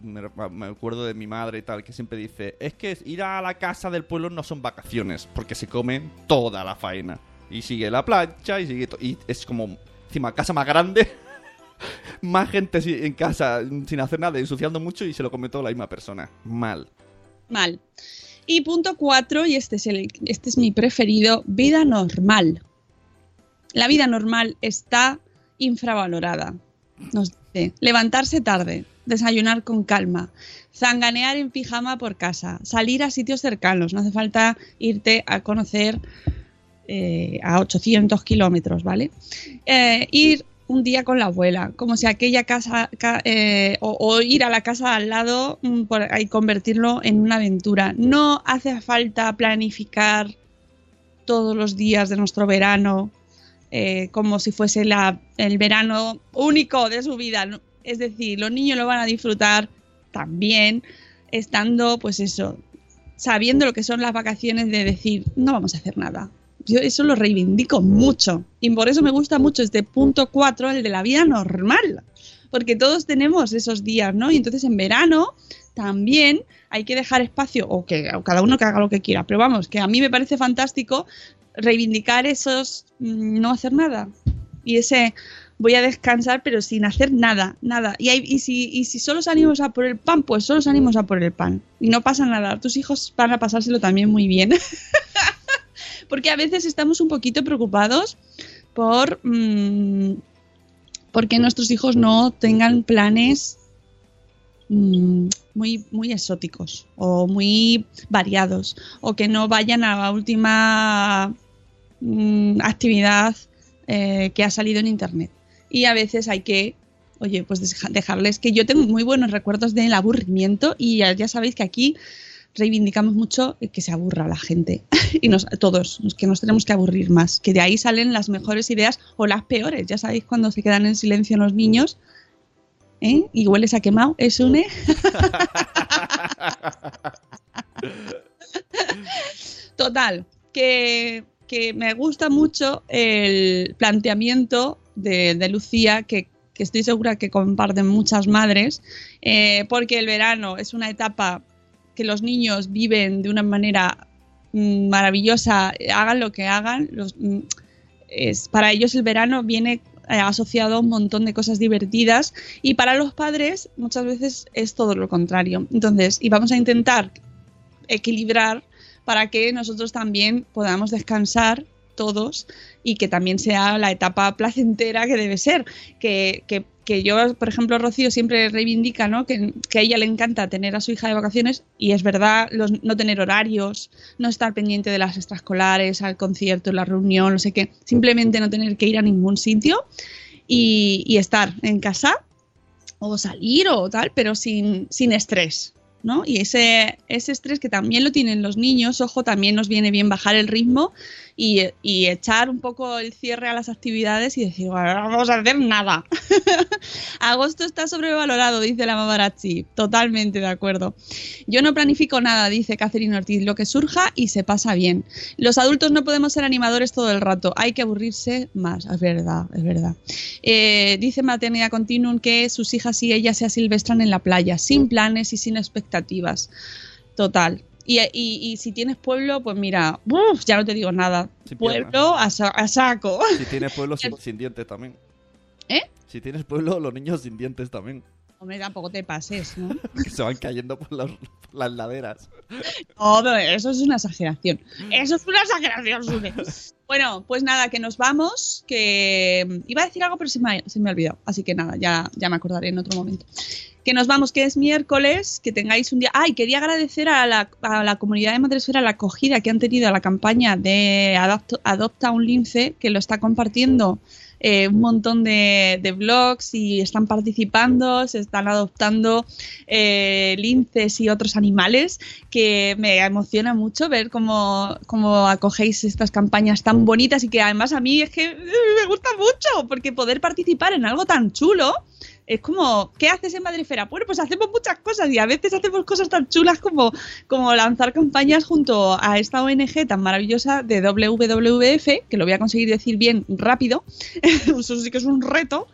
Me, me acuerdo de mi madre y tal, que siempre dice, es que ir a la casa del pueblo no son vacaciones, porque se comen toda la faena. Y sigue la plancha y sigue... Y es como, encima, casa más grande, más gente en casa sin hacer nada, ensuciando mucho y se lo come toda la misma persona. Mal. Mal. Y punto cuatro, y este es, el, este es mi preferido, vida normal. La vida normal está infravalorada. Nos dice, levantarse tarde, desayunar con calma, zanganear en pijama por casa, salir a sitios cercanos, no hace falta irte a conocer eh, a 800 kilómetros, ¿vale? Eh, ir un día con la abuela, como si aquella casa ca- eh, o, ir a la casa al lado mm, y convertirlo en una aventura. No hace falta planificar todos los días de nuestro verano como si fuese el verano único de su vida. Es decir, los niños lo van a disfrutar también estando, pues eso, sabiendo lo que son las vacaciones de decir, no vamos a hacer nada. Yo eso lo reivindico mucho y por eso me gusta mucho este punto 4, el de la vida normal, porque todos tenemos esos días, ¿no? Y entonces en verano también hay que dejar espacio, o que o cada uno que haga lo que quiera, pero vamos, que a mí me parece fantástico reivindicar esos mm, no hacer nada y ese voy a descansar pero sin hacer nada, nada. Y, si, y si solo salimos a por el pan, pues solo salimos a por el pan. Y no pasa nada, tus hijos van a pasárselo también muy bien. Porque a veces estamos un poquito preocupados por mm, porque nuestros hijos no tengan planes mm, muy, muy exóticos o muy variados o que no vayan a la última mm, actividad eh, que ha salido en internet. Y a veces hay que, oye, pues deja- dejarles que yo tengo muy buenos recuerdos del aburrimiento y ya, ya sabéis que aquí reivindicamos mucho que se aburra la gente y nos, todos, que nos tenemos que aburrir más, que de ahí salen las mejores ideas o las peores. Ya sabéis cuando se quedan en silencio los niños ¿eh? y hueles a quemado, es une. Total, que, que me gusta mucho el planteamiento de, de Lucía, que, que estoy segura que comparten muchas madres, eh, porque el verano es una etapa que los niños viven de una manera mm, maravillosa, hagan lo que hagan. Los, mm, es, para ellos el verano viene eh, asociado a un montón de cosas divertidas y para los padres muchas veces es todo lo contrario. Entonces, y vamos a intentar equilibrar para que nosotros también podamos descansar todos y que también sea la etapa placentera que debe ser. Que, que- que yo, por ejemplo, Rocío siempre reivindica ¿no? que, que a ella le encanta tener a su hija de vacaciones y es verdad, los- no tener horarios, no estar pendiente de las extraescolares, al concierto, la reunión, no sé qué, simplemente no tener que ir a ningún sitio y, y estar en casa o salir o tal, pero sin, sin estrés. ¿No? Y ese, ese estrés que también lo tienen los niños, ojo, también nos viene bien bajar el ritmo y, y echar un poco el cierre a las actividades y decir, "Bueno, no vamos a hacer nada. Agosto está sobrevalorado, dice la Mamarazzi. Totalmente de acuerdo. Yo no planifico nada, dice Catherine Ortiz, lo que surja y se pasa bien. Los adultos no podemos ser animadores todo el rato, hay que aburrirse más, es verdad, es verdad. Eh, dice Maternidad Continuum que sus hijas y ella se asilvestran en la playa, sin planes y sin expectativas. Total. Y, y- y si tienes pueblo, pues mira, uf, ya no te digo nada. Sin pueblo a, a saco. Si tienes pueblo sin, sin dientes también. ¿Eh? Si tienes pueblo, los niños sin dientes también. Hombre, tampoco te pases, ¿no? Que se van cayendo por, las- por las laderas. No, pero eso es una exageración. Eso es una exageración, Sune. Bueno, pues nada, que nos vamos. Que mm, iba a decir algo, pero se me ha, se me ha olvidado. Así que nada, ya, ya me acordaré en otro momento. Que nos vamos, que es miércoles, que tengáis un día. Ay, quería agradecer a la, a la comunidad de Madresfera la acogida que han tenido a la campaña de Adopto- Adopta un Lince, que lo está compartiendo eh, un montón de, de blogs y están participando, se están adoptando eh, linces y otros animales, que me emociona mucho ver cómo, cómo acogéis estas campañas tan bonitas y que además a mí es que eh, me gusta mucho, porque poder participar en algo tan chulo es como, ¿qué haces en Madrefera? Bueno, pues hacemos muchas cosas y a veces hacemos cosas tan chulas como, como lanzar campañas junto a esta ONG tan maravillosa de WWF, que lo voy a conseguir decir bien rápido, eso sí que es un reto,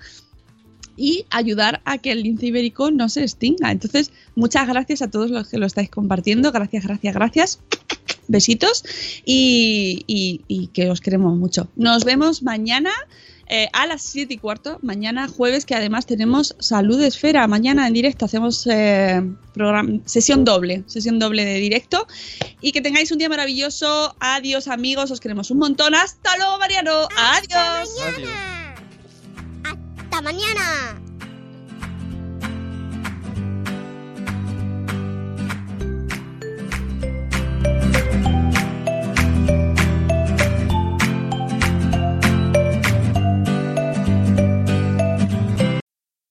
y ayudar a que el lince ibérico no se extinga. Entonces, muchas gracias a todos los que lo estáis compartiendo. Gracias, gracias, gracias. Besitos y, y- y que os queremos mucho. Nos vemos mañana eh, a las 7 y cuarto, mañana jueves, que además tenemos Salud Esfera. Mañana en directo hacemos eh, sesión doble, sesión doble de directo. Y que tengáis un día maravilloso. Adiós, amigos, os queremos un montón. Hasta luego, Mariano. Adiós. ¡Hasta mañana!